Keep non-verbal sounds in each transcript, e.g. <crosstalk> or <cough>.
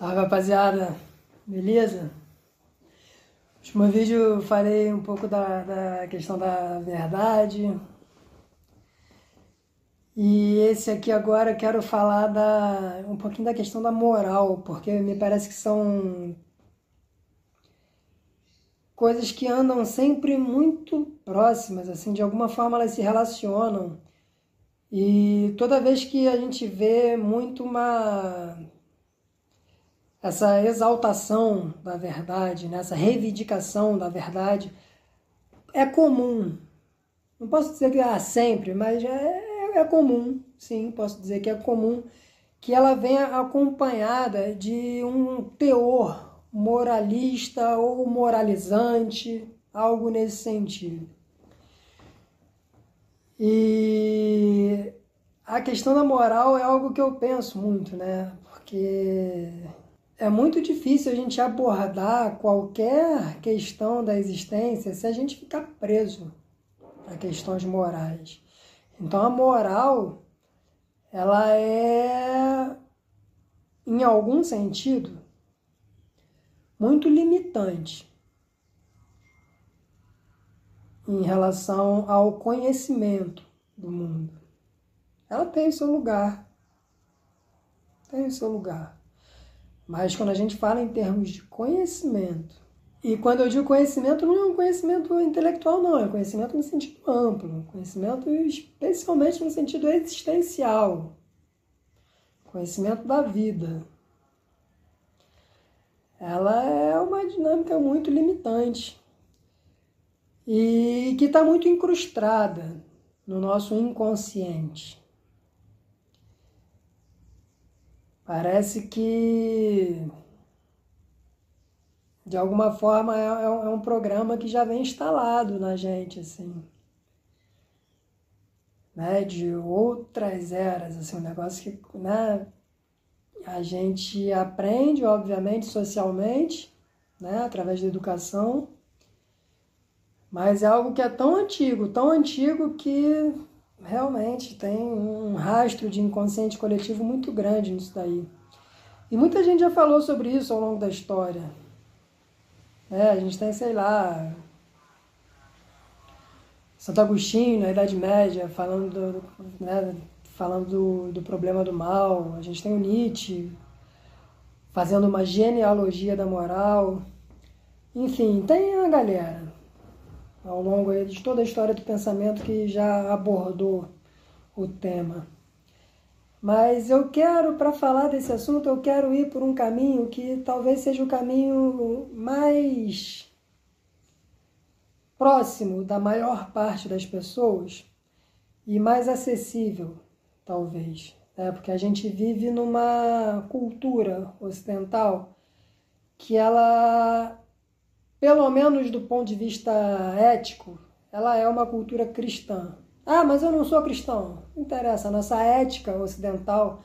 Salve rapaziada, beleza? No último vídeo eu falei um pouco da, da questão da verdade. E esse aqui agora eu quero falar da, um pouquinho da questão da moral, porque me parece que são coisas que andam sempre muito próximas, assim, de alguma forma elas se relacionam. E toda vez que a gente vê muito uma essa exaltação da verdade, né? essa reivindicação da verdade, é comum. Não posso dizer que é sempre, mas é, é comum, sim, posso dizer que é comum que ela venha acompanhada de um teor moralista ou moralizante, algo nesse sentido. E a questão da moral é algo que eu penso muito, né? Porque é muito difícil a gente abordar qualquer questão da existência se a gente ficar preso a questões morais. Então a moral ela é em algum sentido muito limitante em relação ao conhecimento do mundo. Ela tem o seu lugar. Tem o seu lugar. Mas quando a gente fala em termos de conhecimento, e quando eu digo conhecimento, não é um conhecimento intelectual, não, é conhecimento no sentido amplo, conhecimento especialmente no sentido existencial, conhecimento da vida. Ela é uma dinâmica muito limitante e que está muito incrustada no nosso inconsciente. Parece que, de alguma forma, é, é, é, um programa que já vem instalado na gente, assim. Né? De outras eras, assim, um negócio que né? a gente aprende, obviamente, socialmente, né? através da educação, mas é algo que é tão antigo, tão antigo que realmente tem um rastro de inconsciente coletivo muito grande nisso daí. E muita gente já falou sobre isso ao longo da história. É, a gente tem, sei lá, Santo Agostinho, na Idade Média, falando do, né, falando do, do problema do mal. A gente tem o Nietzsche fazendo uma genealogia da moral. Enfim, tem a galera ao longo de toda a história do pensamento que já abordou o tema. Mas eu quero, para falar desse assunto, eu quero ir por um caminho que talvez seja o caminho mais próximo da maior parte das pessoas e mais acessível, talvez. Né? Porque a gente vive numa cultura ocidental que ela pelo menos do ponto de vista ético, ela é uma cultura cristã. Ah, mas eu não sou cristão. Não interessa, a nossa ética ocidental,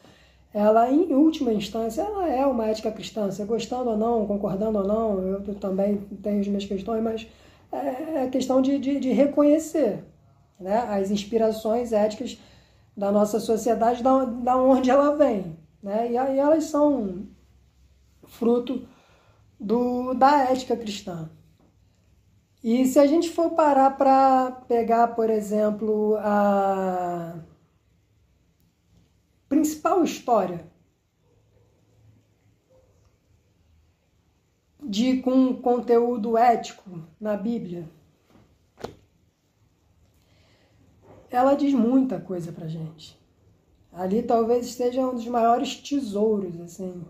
ela em última instância, ela é uma ética cristã. Você gostando ou não, concordando ou não, eu também tenho as minhas questões, mas é, é questão de, de, de reconhecer né, as inspirações éticas da nossa sociedade, da, da onde ela vem. Né? E, e elas são fruto do, da ética cristã. E se a gente for parar para pegar, por exemplo, a principal história de com conteúdo ético na Bíblia, ela diz muita coisa para gente. Ali talvez esteja um dos maiores tesouros assim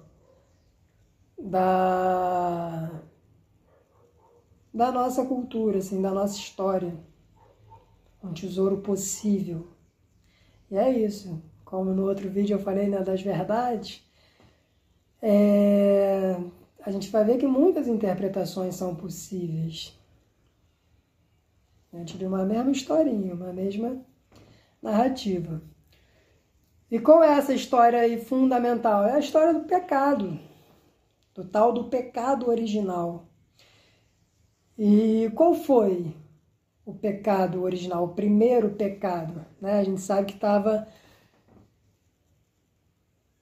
da, da nossa cultura, assim, da nossa história. Um tesouro possível. E é isso. Como no outro vídeo eu falei né, das verdades, é, a gente vai ver que muitas interpretações são possíveis. Diante de uma mesma historinha, uma mesma narrativa. E qual é essa história aí fundamental? É a história do pecado do tal do pecado original. E qual foi o pecado original, o primeiro pecado? Né? A gente sabe que estava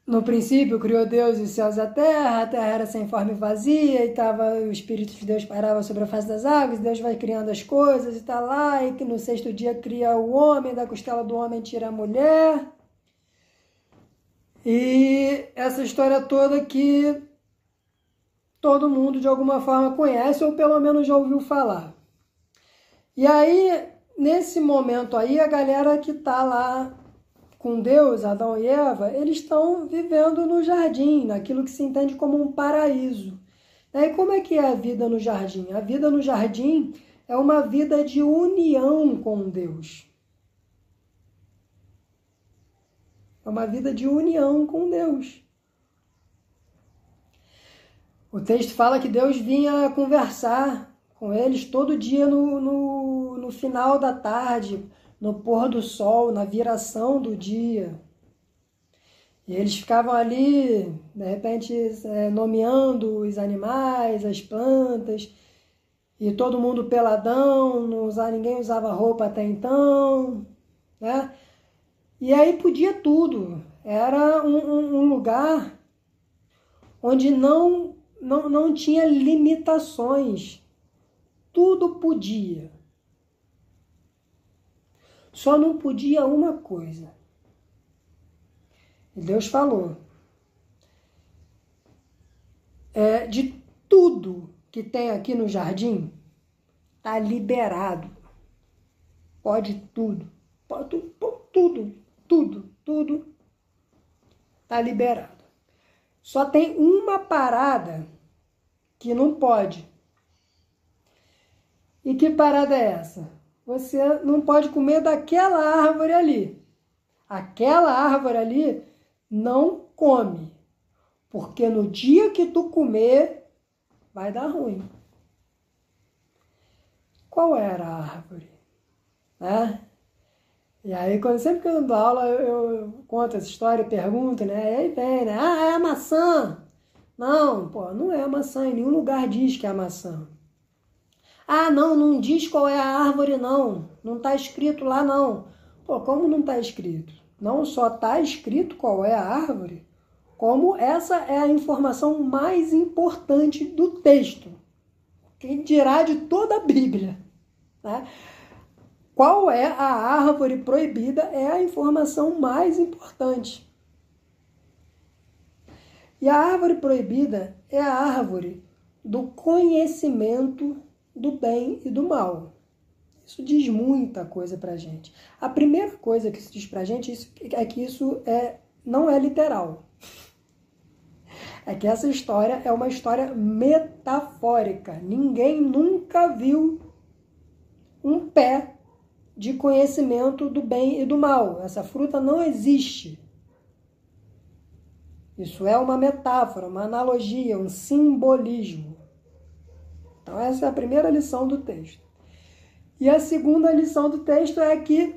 no princípio criou Deus os céus e a terra, a terra era sem forma e vazia, e tava, o Espírito de Deus parava sobre a face das águas, Deus vai criando as coisas e está lá, e que no sexto dia cria o homem, da costela do homem tira a mulher. E essa história toda que todo mundo de alguma forma conhece, ou pelo menos já ouviu falar. E aí, nesse momento aí, a galera que está lá com Deus, Adão e Eva, eles estão vivendo no jardim, naquilo que se entende como um paraíso. E como é que é a vida no jardim? A vida no jardim é uma vida de união com Deus. É uma vida de união com Deus. O texto fala que Deus vinha conversar com eles todo dia no, no, no final da tarde, no pôr do sol, na viração do dia. E eles ficavam ali, de repente, é, nomeando os animais, as plantas, e todo mundo peladão, não usava, ninguém usava roupa até então, né? E aí podia tudo. Era um, um, um lugar onde não, não, não tinha limitações. Tudo podia. Só não podia uma coisa. E Deus falou: é, de tudo que tem aqui no jardim, tá liberado. Pode tudo. Pode tudo, tudo, tudo. Tá liberado. Só tem uma parada que não pode. E que parada é essa? você não pode comer daquela árvore ali. Aquela árvore ali não come, porque no dia que tu comer vai dar ruim. Qual era a árvore? Né? E aí, quando, sempre que eu dou aula, eu, eu conto essa história, pergunto, né? E aí vem, né? Ah, é a maçã. Não, pô, não é a maçã. Em nenhum lugar diz que é a maçã. Ah, não, não diz qual é a árvore, não. Não está escrito lá, não. Pô, como não está escrito? Não só está escrito qual é a árvore, como essa é a informação mais importante do texto. Quem dirá de toda a Bíblia. Né? Qual é a árvore proibida é a informação mais importante. E a árvore proibida é a árvore do conhecimento do bem e do mal. Isso diz muita coisa para gente. A primeira coisa que isso diz para gente é que isso é, não é literal. É que essa história é uma história metafórica. Ninguém nunca viu um pé de conhecimento do bem e do mal. Essa fruta não existe. Isso é uma metáfora, uma analogia, um simbolismo. Então, essa é a primeira lição do texto. E a segunda lição do texto é que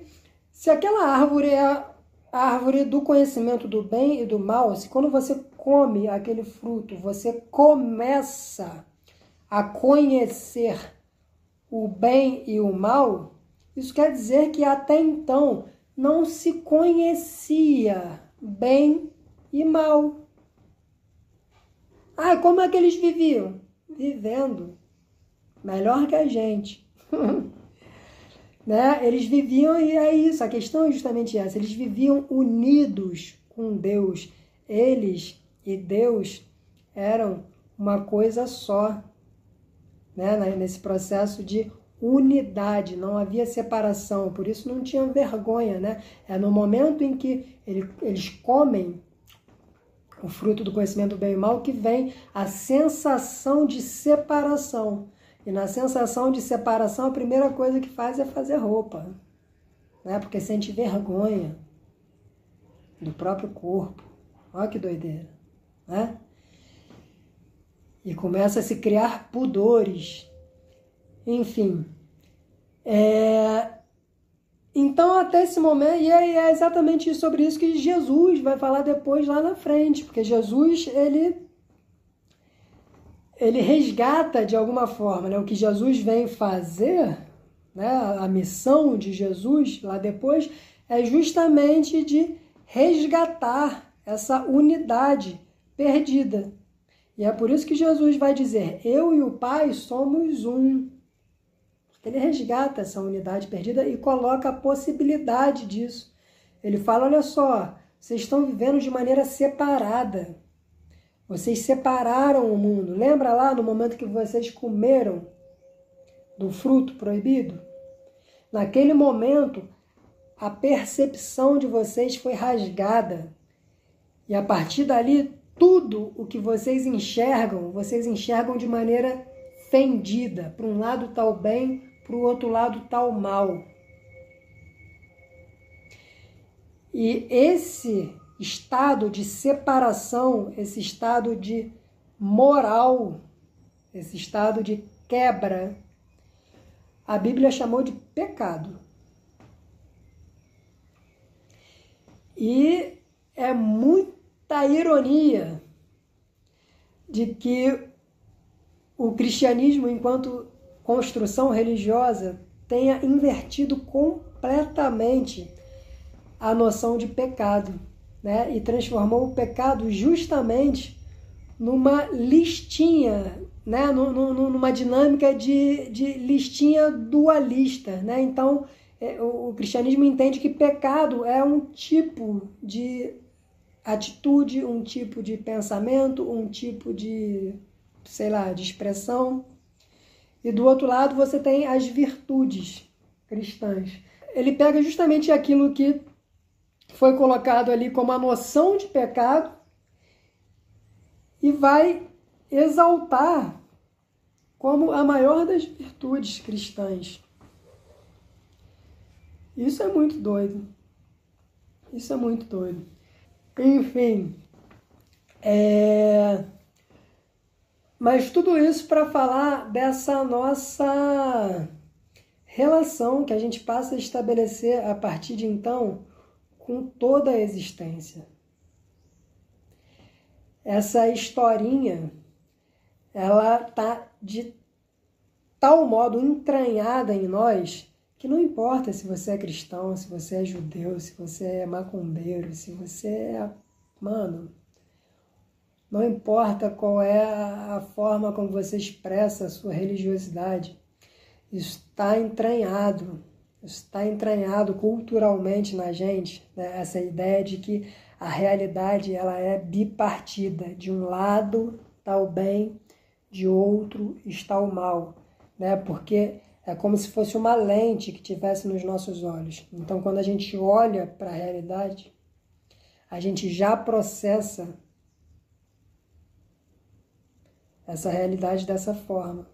se aquela árvore é a árvore do conhecimento do bem e do mal, se quando você come aquele fruto, você começa a conhecer o bem e o mal, isso quer dizer que até então não se conhecia bem e mal. Ah, como é que eles viviam? Vivendo melhor que a gente. <laughs> né? Eles viviam, e é isso, a questão é justamente essa: eles viviam unidos com Deus. Eles e Deus eram uma coisa só, né? nesse processo de unidade, não havia separação, por isso não tinha vergonha, né? É no momento em que ele, eles comem o fruto do conhecimento do bem e mal que vem a sensação de separação. E na sensação de separação, a primeira coisa que faz é fazer roupa, né? Porque sente vergonha do próprio corpo. Olha que doideira, né? E começa a se criar pudores. Enfim. É... Então, até esse momento, e é exatamente sobre isso que Jesus vai falar depois lá na frente, porque Jesus, ele ele resgata de alguma forma né, o que Jesus vem fazer, né, a missão de Jesus lá depois, é justamente de resgatar essa unidade perdida. E é por isso que Jesus vai dizer: Eu e o Pai somos um. Ele resgata essa unidade perdida e coloca a possibilidade disso. Ele fala: olha só, vocês estão vivendo de maneira separada. Vocês separaram o mundo. Lembra lá no momento que vocês comeram do fruto proibido? Naquele momento, a percepção de vocês foi rasgada. E a partir dali, tudo o que vocês enxergam, vocês enxergam de maneira fendida. Para um lado está o bem, para o outro lado está o mal. E esse estado de separação, esse estado de moral, esse estado de quebra, a Bíblia chamou de pecado. E é muita ironia de que o cristianismo, enquanto construção religiosa tenha invertido completamente a noção de pecado, né? E transformou o pecado justamente numa listinha, né? numa dinâmica de, de listinha dualista, né? Então, é, o cristianismo entende que pecado é um tipo de atitude, um tipo de pensamento, um tipo de, sei lá, de expressão e do outro lado você tem as virtudes cristãs. Ele pega justamente aquilo que foi colocado ali como a noção de pecado e vai exaltar como a maior das virtudes cristãs. Isso é muito doido. Isso é muito doido. Enfim, é... Mas tudo isso para falar dessa nossa relação que a gente passa a estabelecer a partir de então com toda a existência. Essa historinha, ela tá de tal modo entranhada em nós que não importa se você é cristão, se você é judeu, se você é macumbeiro, se você é. Mano, não importa qual é a forma como você expressa a sua religiosidade, isso está entranhado, está entranhado culturalmente na gente, né? essa ideia de que a realidade ela é bipartida, de um lado está o bem, de outro está o mal, né? Porque é como se fosse uma lente que tivesse nos nossos olhos. Então, quando a gente olha para a realidade, a gente já processa essa realidade dessa forma.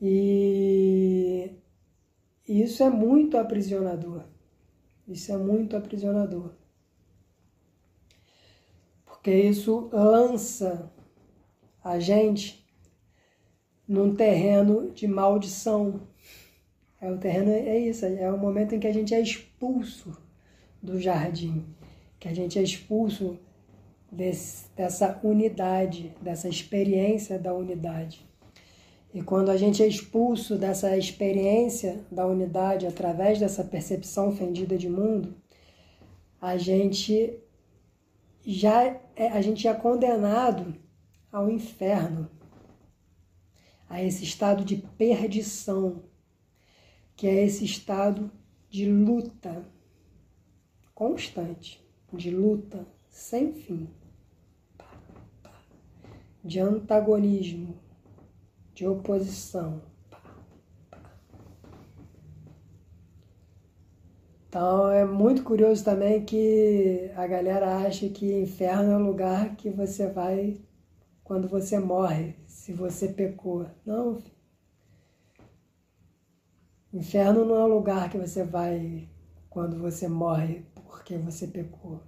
E isso é muito aprisionador. Isso é muito aprisionador. Porque isso lança a gente num terreno de maldição. É o terreno é isso, é o momento em que a gente é expulso do jardim, que a gente é expulso desse, dessa unidade, dessa experiência da unidade. E quando a gente é expulso dessa experiência da unidade através dessa percepção ofendida de mundo, a gente já é, a gente é condenado ao inferno, a esse estado de perdição, que é esse estado de luta constante, de luta sem fim de antagonismo, de oposição. Então é muito curioso também que a galera acha que inferno é o lugar que você vai quando você morre, se você pecou. Não. Inferno não é o lugar que você vai quando você morre porque você pecou.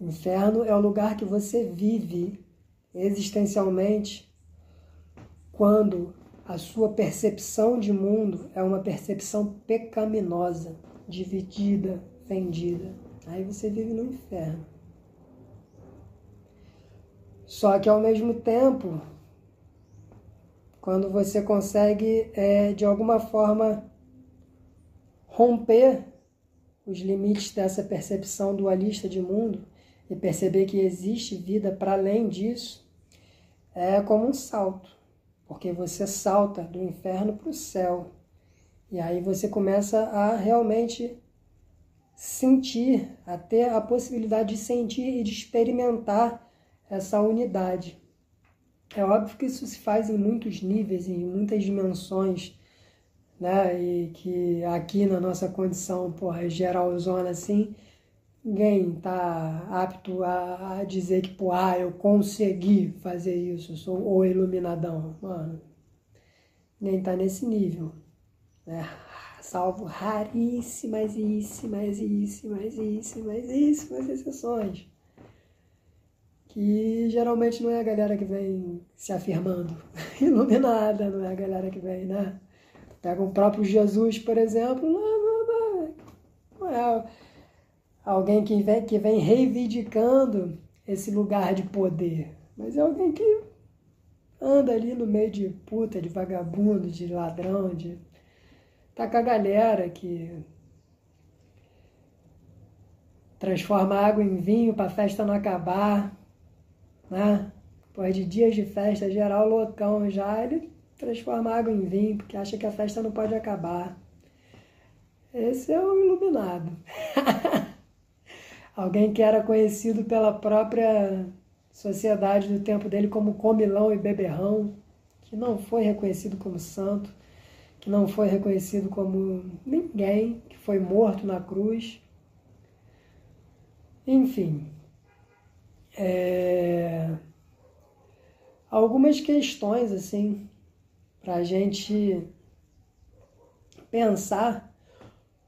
Inferno é o lugar que você vive existencialmente quando a sua percepção de mundo é uma percepção pecaminosa, dividida, fendida. Aí você vive no inferno. Só que ao mesmo tempo, quando você consegue é, de alguma forma romper os limites dessa percepção dualista de mundo e perceber que existe vida para além disso, é como um salto, porque você salta do inferno para o céu. E aí você começa a realmente sentir, a ter a possibilidade de sentir e de experimentar essa unidade. É óbvio que isso se faz em muitos níveis, em muitas dimensões, né? E que aqui na nossa condição, porra, geralzona assim, ninguém tá apto a, a dizer que, pô, ah, eu consegui fazer isso, sou o iluminadão. Mano, ninguém tá nesse nível, né? Salvo raríssimas, raríssimas, raríssimas, raríssimas, raríssimas exceções que geralmente não é a galera que vem se afirmando <laughs> iluminada, não é a galera que vem, né? Pega o próprio Jesus, por exemplo, não, não, não, não é alguém que vem, que vem reivindicando esse lugar de poder, mas é alguém que anda ali no meio de puta, de vagabundo, de ladrão, de. tá com a galera que transforma água em vinho para festa não acabar né? Depois de dias de festa, geral loucão já, ele transforma água em vinho, porque acha que a festa não pode acabar. Esse é o iluminado. <laughs> Alguém que era conhecido pela própria sociedade do tempo dele como comilão e beberrão, que não foi reconhecido como santo, que não foi reconhecido como ninguém, que foi morto na cruz. Enfim, é, algumas questões assim para a gente pensar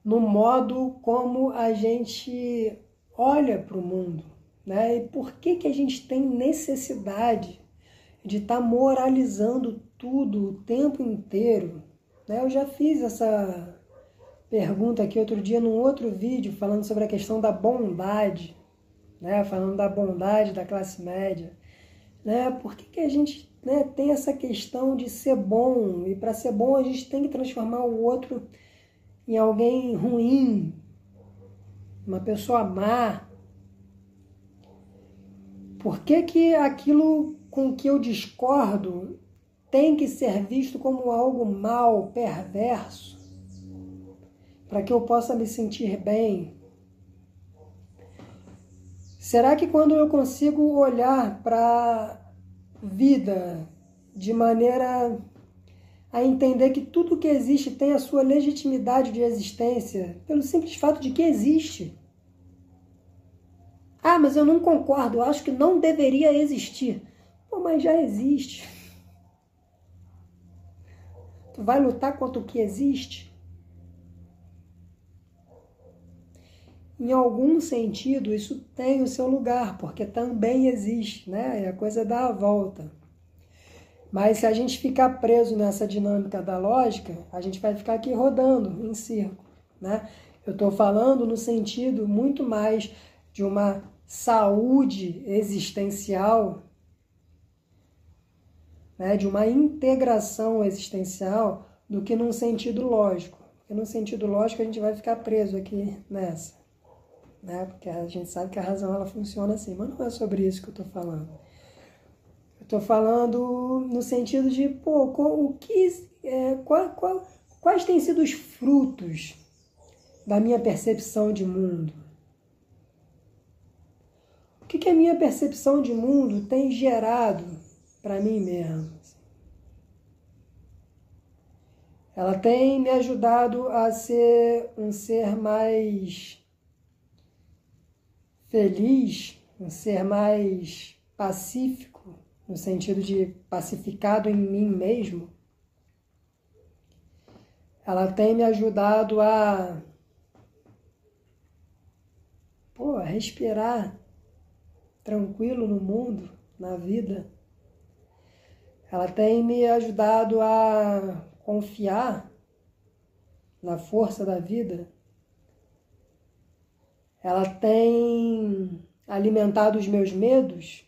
no modo como a gente olha para o mundo, né? E por que que a gente tem necessidade de estar tá moralizando tudo o tempo inteiro? Né? Eu já fiz essa pergunta aqui outro dia num outro vídeo falando sobre a questão da bondade né? falando da bondade da classe média. Né? Por que, que a gente né, tem essa questão de ser bom? E para ser bom a gente tem que transformar o outro em alguém ruim, uma pessoa má. Por que, que aquilo com que eu discordo tem que ser visto como algo mal, perverso, para que eu possa me sentir bem? Será que quando eu consigo olhar para a vida de maneira a entender que tudo que existe tem a sua legitimidade de existência, pelo simples fato de que existe? Ah, mas eu não concordo, eu acho que não deveria existir. Pô, mas já existe. Tu vai lutar contra o que existe? em algum sentido, isso tem o seu lugar, porque também existe, né? É a coisa dá a volta. Mas se a gente ficar preso nessa dinâmica da lógica, a gente vai ficar aqui rodando em círculo, né? Eu estou falando no sentido muito mais de uma saúde existencial, né? de uma integração existencial, do que num sentido lógico. Porque no sentido lógico a gente vai ficar preso aqui nessa né? Porque a gente sabe que a razão ela funciona assim, mas não é sobre isso que eu estou falando. Estou falando no sentido de, pô, o que, é, qual, qual, quais têm sido os frutos da minha percepção de mundo? O que, que a minha percepção de mundo tem gerado para mim mesmo? Ela tem me ajudado a ser um ser mais feliz, um ser mais pacífico, no sentido de pacificado em mim mesmo, ela tem me ajudado a, pô, a respirar tranquilo no mundo, na vida. Ela tem me ajudado a confiar na força da vida ela tem alimentado os meus medos,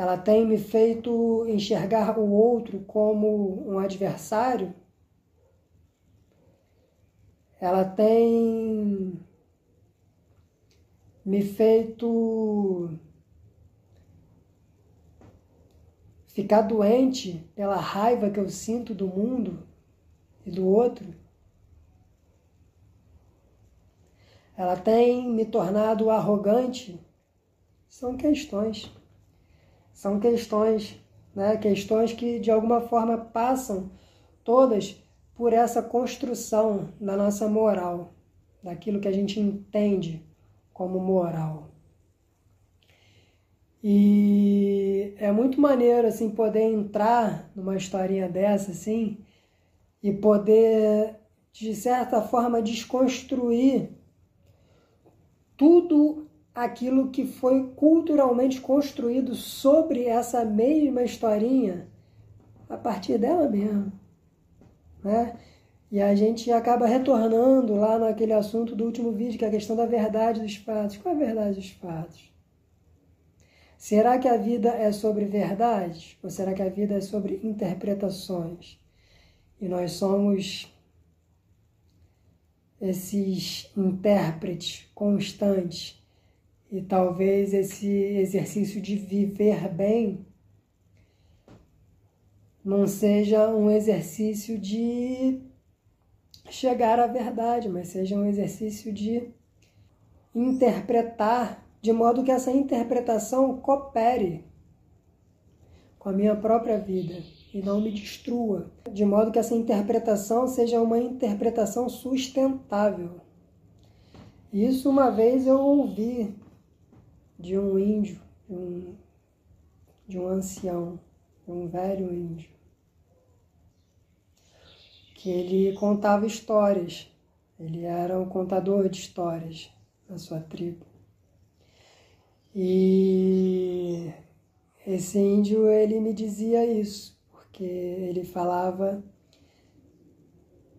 ela tem me feito enxergar o outro como um adversário, ela tem me feito ficar doente pela raiva que eu sinto do mundo e do outro. Ela tem me tornado arrogante. São questões. São questões, né? Questões que de alguma forma passam todas por essa construção da nossa moral, daquilo que a gente entende como moral. E é muito maneiro assim poder entrar numa historinha dessa assim e poder de certa forma desconstruir tudo aquilo que foi culturalmente construído sobre essa mesma historinha a partir dela mesma, né? E a gente acaba retornando lá naquele assunto do último vídeo, que é a questão da verdade dos fatos. Qual é a verdade dos fatos? Será que a vida é sobre verdades? Ou será que a vida é sobre interpretações? E nós somos esses intérpretes constantes. E talvez esse exercício de viver bem não seja um exercício de chegar à verdade, mas seja um exercício de interpretar de modo que essa interpretação coopere com a minha própria vida e não me destrua, de modo que essa interpretação seja uma interpretação sustentável. Isso uma vez eu ouvi de um índio, de um, de um ancião, de um velho índio que ele contava histórias. Ele era um contador de histórias na sua tribo. E esse índio ele me dizia isso, porque ele falava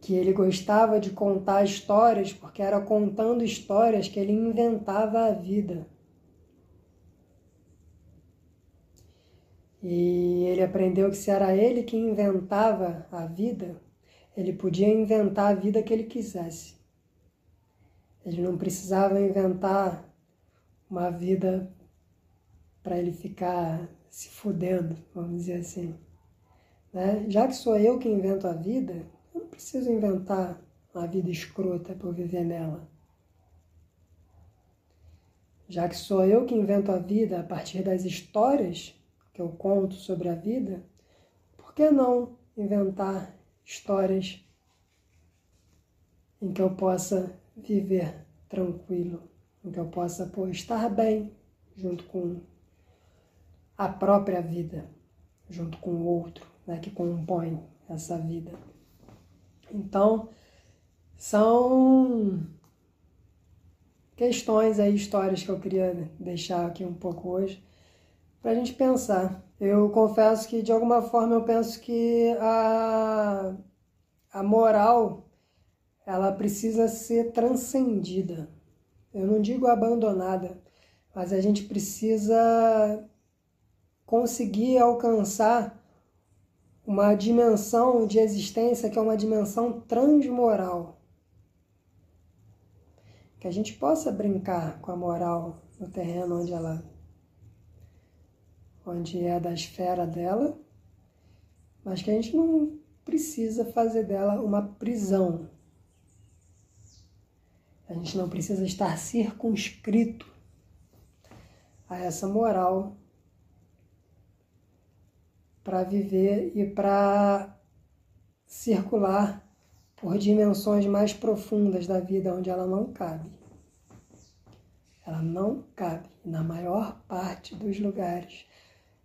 que ele gostava de contar histórias, porque era contando histórias que ele inventava a vida. E ele aprendeu que se era ele que inventava a vida, ele podia inventar a vida que ele quisesse. Ele não precisava inventar uma vida para ele ficar se fudendo, vamos dizer assim. Né? Já que sou eu que invento a vida, eu não preciso inventar uma vida escrota para eu viver nela. Já que sou eu que invento a vida a partir das histórias que eu conto sobre a vida, por que não inventar histórias em que eu possa viver tranquilo, em que eu possa pô, estar bem junto com a própria vida, junto com o outro né, que compõe essa vida. Então, são questões aí, histórias que eu queria deixar aqui um pouco hoje para a gente pensar. Eu confesso que, de alguma forma, eu penso que a, a moral ela precisa ser transcendida. Eu não digo abandonada, mas a gente precisa conseguir alcançar uma dimensão de existência que é uma dimensão transmoral. Que a gente possa brincar com a moral no terreno onde ela onde é da esfera dela, mas que a gente não precisa fazer dela uma prisão. A gente não precisa estar circunscrito a essa moral para viver e para circular por dimensões mais profundas da vida onde ela não cabe. Ela não cabe na maior parte dos lugares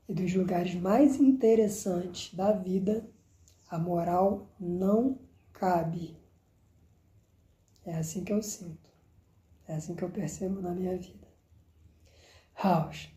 e dos lugares mais interessantes da vida, a moral não cabe. É assim que eu sinto. É assim que eu percebo na minha vida. House.